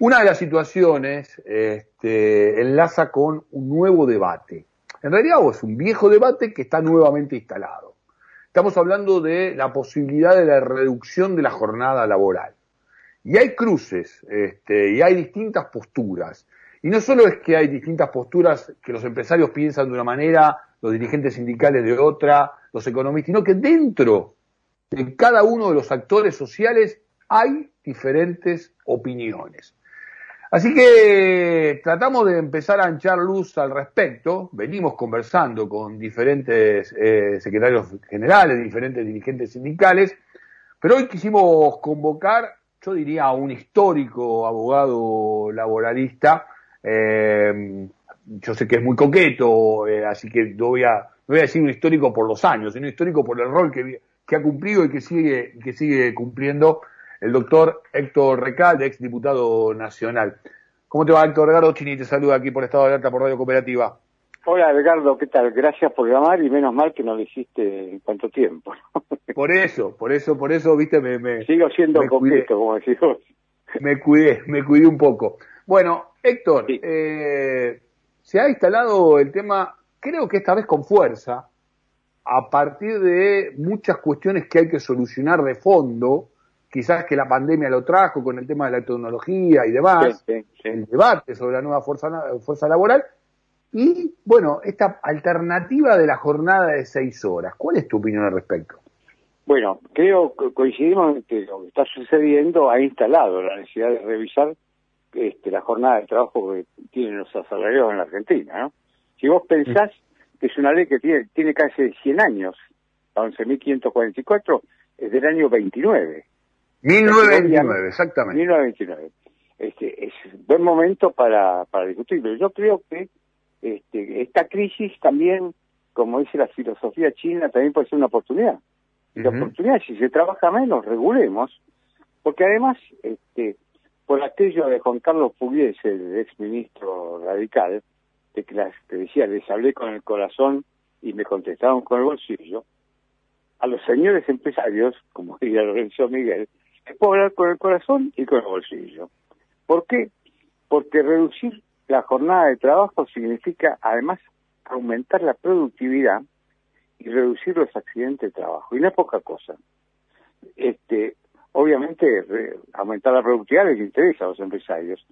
Una de las situaciones este, enlaza con un nuevo debate. En realidad es un viejo debate que está nuevamente instalado. Estamos hablando de la posibilidad de la reducción de la jornada laboral. Y hay cruces, este, y hay distintas posturas. Y no solo es que hay distintas posturas que los empresarios piensan de una manera, los dirigentes sindicales de otra, los economistas, sino que dentro de cada uno de los actores sociales hay diferentes opiniones. Así que tratamos de empezar a echar luz al respecto. Venimos conversando con diferentes eh, secretarios generales, diferentes dirigentes sindicales, pero hoy quisimos convocar, yo diría, a un histórico abogado laboralista. Eh, yo sé que es muy coqueto, eh, así que no voy, a, no a decir un histórico por los años, sino un histórico por el rol que, que ha cumplido y que sigue, que sigue cumpliendo el doctor Héctor Recalde, ex diputado nacional. ¿Cómo te va, Héctor? Ricardo Chini te saluda aquí por Estado de Alerta por Radio Cooperativa. Hola, Ricardo, ¿qué tal? Gracias por llamar y menos mal que no lo hiciste en cuánto tiempo. por eso, por eso, por eso, viste, me... me Sigo siendo completo, como decís vos. Me cuidé, me cuidé un poco. Bueno, Héctor, eh, se ha instalado el tema, creo que esta vez con fuerza, a partir de muchas cuestiones que hay que solucionar de fondo, quizás que la pandemia lo trajo con el tema de la tecnología y demás, el debate sobre la nueva fuerza, fuerza laboral, y bueno, esta alternativa de la jornada de seis horas. ¿Cuál es tu opinión al respecto? Bueno, creo que coincidimos en que lo que está sucediendo ha instalado la necesidad de revisar este, la jornada de trabajo que tienen los asalariados en la Argentina. ¿no? Si vos pensás que es una ley que tiene, tiene casi 100 años, la 11.544 es del año 29. 1929, exactamente. 1929. Este, es buen momento para, para discutir, pero yo creo que este, esta crisis también, como dice la filosofía china, también puede ser una oportunidad. La oportunidad, si se trabaja menos, regulemos, porque además, este, por aquello de Juan Carlos Pugliese, el ex ministro radical, de que, las, que decía, les hablé con el corazón y me contestaron con el bolsillo, a los señores empresarios, como diría Lorenzo Miguel, es puedo hablar con el corazón y con el bolsillo. ¿Por qué? Porque reducir la jornada de trabajo significa además aumentar la productividad y reducir los accidentes de trabajo. Y no es poca cosa. Este, obviamente, aumentar la productividad les interesa a los empresarios.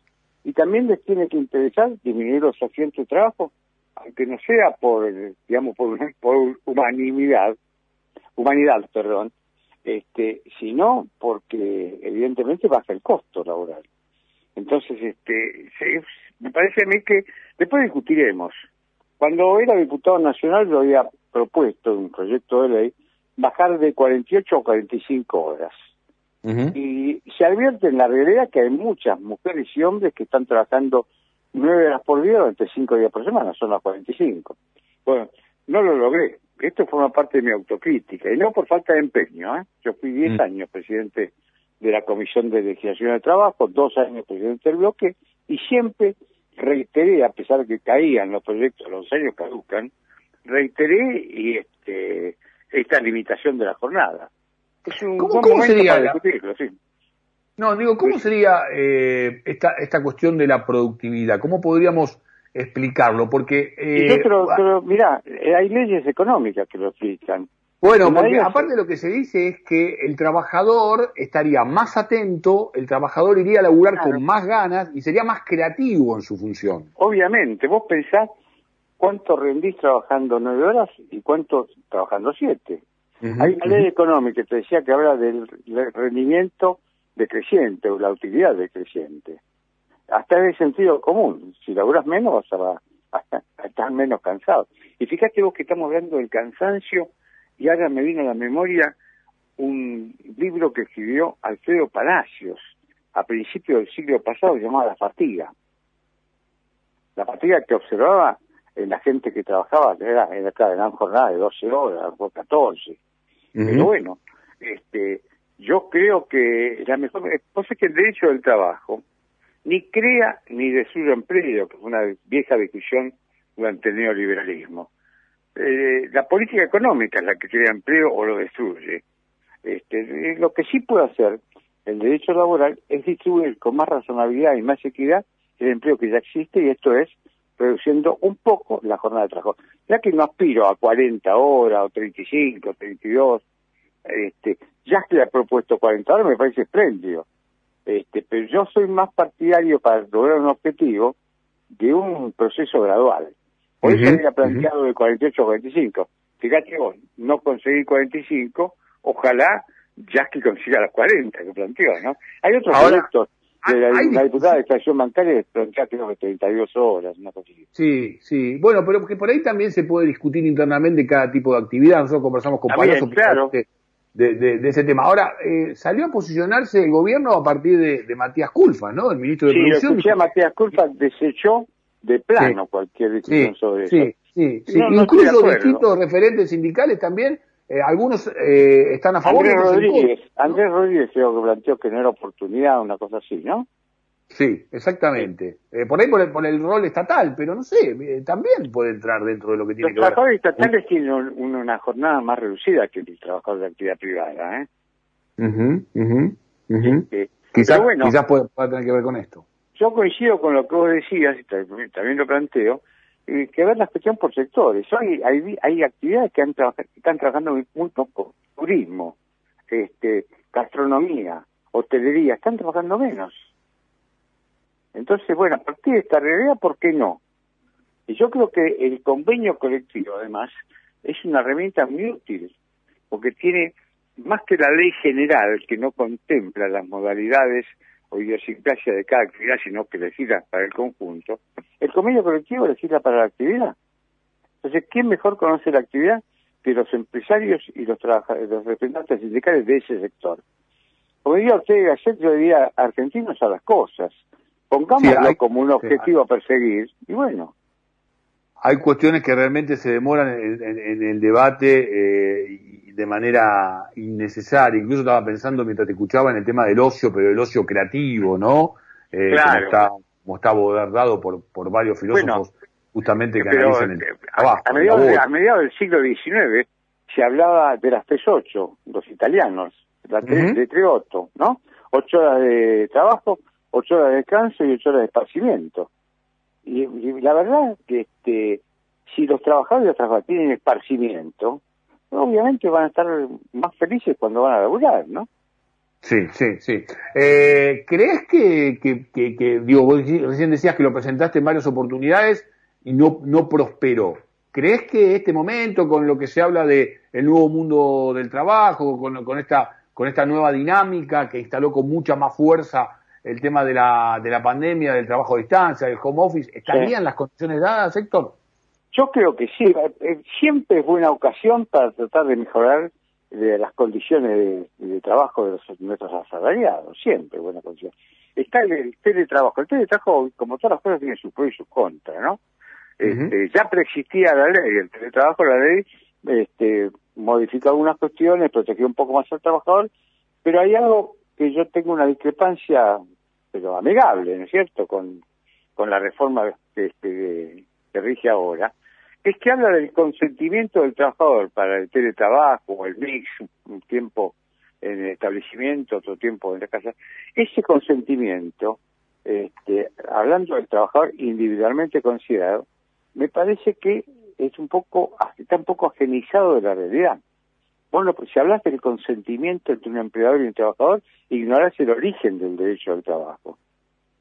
Y también les tiene que interesar disminuir los accidentes de trabajo, aunque no sea por, digamos, por, por humanidad, humanidad, perdón, este, sino porque evidentemente baja el costo laboral. Entonces, este, me parece a mí que después discutiremos. Cuando era diputado nacional yo había propuesto un proyecto de ley bajar de 48 a 45 horas. Y se advierte en la realidad que hay muchas mujeres y hombres que están trabajando nueve horas por día durante cinco días por semana, son las 45. Bueno, no lo logré. Esto forma parte de mi autocrítica, y no por falta de empeño. ¿eh? Yo fui diez mm. años presidente de la Comisión de Legislación de Trabajo, dos años presidente del bloque, y siempre reiteré, a pesar de que caían los proyectos, los años caducan, reiteré y este, esta limitación de la jornada. Es un ¿Cómo, sería discutirlo, sí. No, digo, ¿cómo sería eh, esta, esta cuestión de la productividad? ¿Cómo podríamos explicarlo? Porque... Eh, pero, mira, eh, hay leyes económicas que lo explican. Bueno, porque aparte lo que se dice es que el trabajador estaría más atento, el trabajador iría a laburar con más ganas y sería más creativo en su función. Obviamente, vos pensás cuánto rendís trabajando nueve horas y cuánto trabajando siete. Hay una ley económica que te decía que habla del rendimiento decreciente o la utilidad decreciente. Hasta es el sentido común. Si laburas menos vas a, estar menos cansado. Y fíjate vos que estamos hablando del cansancio y ahora me vino a la memoria un libro que escribió Alfredo Palacios a principios del siglo pasado llamado La Fatiga. La fatiga que observaba en la gente que trabajaba, que era, en eran jornadas de 12 horas, o 14. Pero bueno, este, yo creo que la mejor cosa es que el derecho del trabajo ni crea ni destruye empleo, que es una vieja discusión durante el neoliberalismo. Eh, la política económica es la que crea empleo o lo destruye. Este, lo que sí puede hacer el derecho laboral es distribuir con más razonabilidad y más equidad el empleo que ya existe y esto es reduciendo un poco la jornada de trabajo. Ya que no aspiro a 40 horas o 35, 32, este, ya que le ha propuesto 40 horas me parece espléndido. Este, pero yo soy más partidario para lograr un objetivo de un proceso gradual. Por eso había planteado de 48 a 45. Fíjate vos, no conseguí 45, ojalá ya que consiga las 40 que planteó, ¿no? Hay otros proyectos de la, diputada de estación bancaria plantea creo que 32 horas, una cosa así. Sí, sí. Bueno, pero que por ahí también se puede discutir internamente cada tipo de actividad. Nosotros conversamos con Palacio claro. De, de, ese tema. Ahora, eh, salió a posicionarse el gobierno a partir de, Matías Culfa, ¿no? El ministro de sí, Producción. Sí, Matías Culfa desechó de plano cualquier discusión sobre eso. Sí, sí, sí. Incluso distintos referentes sindicales también eh, algunos eh, están a favor Andrés Rodríguez, Andrés Rodríguez creo que planteó que no era oportunidad, una cosa así, ¿no? Sí, exactamente. Eh, por ahí por el, por el, rol estatal, pero no sé, eh, también puede entrar dentro de lo que tiene que ver. Los trabajadores estatales tienen una jornada más reducida que el trabajador de actividad privada, ¿eh? quizás, quizás pueda, tener que ver con esto. Yo coincido con lo que vos decías, y también lo planteo, eh, que ver la cuestión por sectores. Hoy hay, hay actividades que, han están trabajando muy, poco. Turismo, este, gastronomía, hotelería, están trabajando menos. Entonces, bueno, a partir de esta realidad, ¿por qué no? Y yo creo que el convenio colectivo, además, es una herramienta muy útil, porque tiene, más que la ley general, que no contempla las modalidades o idiosincrasia de cada actividad, sino que legisla para el conjunto, el convenio colectivo legisla para la actividad. Entonces, ¿quién mejor conoce la actividad que los empresarios y los, los representantes sindicales de ese sector? Como diría usted, ayer yo diría argentinos a las cosas. Pongámoslo como un objetivo a perseguir y bueno. Hay cuestiones que realmente se demoran en, el debate eh, de manera innecesaria. Incluso estaba pensando mientras te escuchaba en el tema del ocio, pero el ocio creativo, ¿no? Eh, claro. como, está, como está abordado por, por varios filósofos justamente que analizan el eh, trabajo. A, mediados, del siglo XIX se hablaba de las tres ocho, los italianos, la de Triotto, ¿no? Ocho horas de trabajo, ocho horas de descanso y ocho horas de esparcimiento. Y, la verdad que este, si los trabajadores y las trabajadoras tienen esparcimiento, obviamente van a estar más felices cuando van a laburar, ¿no? Sí, sí, sí. Eh, ¿Crees que, que, digo, vos recién decías que lo presentaste en varias oportunidades y no, no prosperó? ¿Crees que este momento, con lo que se habla de el nuevo mundo del trabajo, con, con, esta, con esta nueva dinámica que instaló con mucha más fuerza el tema de la, de la pandemia, del trabajo a distancia, del home office, ¿estarían las condiciones dadas, Héctor? Yo creo que sí, eh, siempre es buena ocasión para tratar de mejorar eh, las condiciones de, trabajo de los, nuestros asalariados, siempre buena condición. Está el, teletrabajo, el teletrabajo, como todas las cosas, tiene sus pros y sus contras, ¿no? este, ya preexistía la ley, el teletrabajo, la ley este, modificó algunas cuestiones, protegió un poco más al trabajador, pero hay algo que yo tengo una discrepancia, pero amigable, ¿no es cierto?, con, con la reforma este, que rige ahora, es que habla del consentimiento del trabajador para el teletrabajo o el mix, un tiempo en el establecimiento, otro tiempo en la casa. Ese consentimiento, este, hablando del trabajador individualmente considerado, me parece que es un poco, está un poco ajenizado de la realidad. Bueno, pues si hablas del consentimiento entre un empleador y un trabajador, ignoras el origen del derecho al trabajo.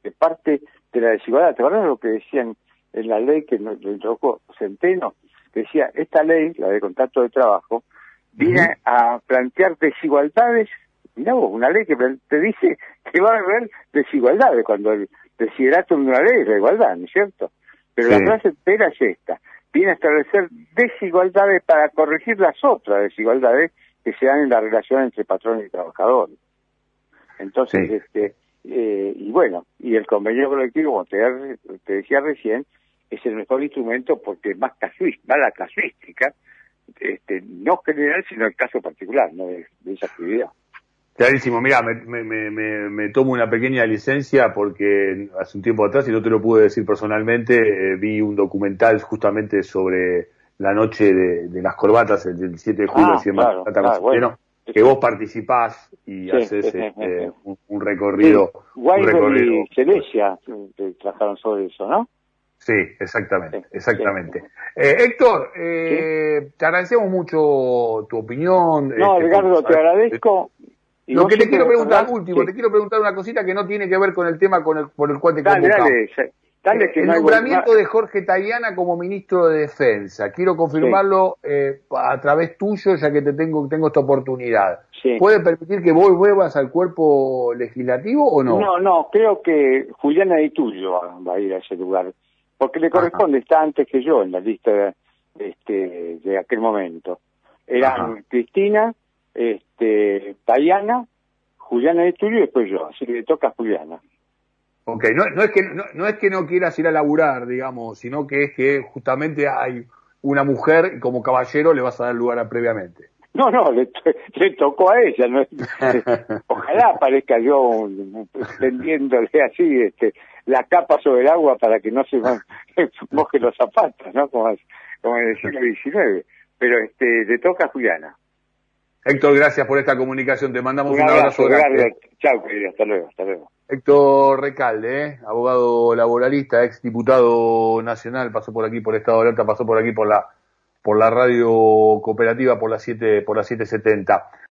De parte de la desigualdad. ¿Te acuerdas lo que decían en la ley que nos introdujo Centeno, decía, esta ley, la de contrato de trabajo, viene a plantear desigualdades, mira vos, una ley que te dice que va a haber desigualdades, cuando el desiderato de una ley es la igualdad, ¿no es cierto? Pero la frase entera es esta, viene a establecer desigualdades para corregir las otras desigualdades que se dan en la relación entre patrón y trabajador. Entonces, este, eh, y bueno, y el convenio colectivo, como te, te decía recién, es el mejor instrumento porque es más, casuística, la casuística, este, no general, sino el caso particular ¿no? de, esa actividad. Clarísimo, mira, me, me, me, me, tomo una pequeña licencia porque hace un tiempo atrás, y no te lo pude decir personalmente, eh, vi un documental justamente sobre la noche de, las corbatas, el 17 de julio, ah, claro, claro, bueno. que vos participás y haces este, un, recorrido. Sí. y Celestia trabajaron sobre eso, ¿no? Sí, exactamente, exactamente. Eh, Héctor, eh, te agradecemos mucho tu opinión. No, este, Ricardo, te agradezco. Lo que te quiero preguntar, último, te quiero preguntar una cosita que no tiene que ver con el tema con el, por el cual te dale, dale, dale, que el nombramiento de Jorge Tayana como ministro de Defensa. Quiero confirmarlo eh, a través tuyo, ya que te tengo, tengo esta oportunidad. ¿Puede permitir que vos vuelvas al cuerpo legislativo o no? No, no, creo que Juliana Di Tulio va a ir a ese lugar porque le corresponde, está antes que yo en la lista de, este, de aquel momento. Eran Cristina, este, Tayana, Juliana de Tulio y después yo, así que le toca a Juliana. Ok, no, no, es que, no, es que no quieras ir a laburar, digamos, sino que es que justamente hay una mujer y como caballero le vas a dar lugar a previamente. No, no, le, tocó a ella. No, ojalá parezca yo tendiéndole así este, la capa sobre el agua para que no se mojen los zapatos, ¿no? Como, como en el siglo XIX. Pero este, le toca a Juliana. Héctor, gracias por esta comunicación. Te mandamos un, abrazo, grande. Chao, querido. Hasta luego, hasta luego. Héctor Recalde, ¿eh? abogado laboralista, ex diputado nacional, pasó por aquí por Estado de Alerta, pasó por aquí por la por la radio cooperativa por las 7 por las 770.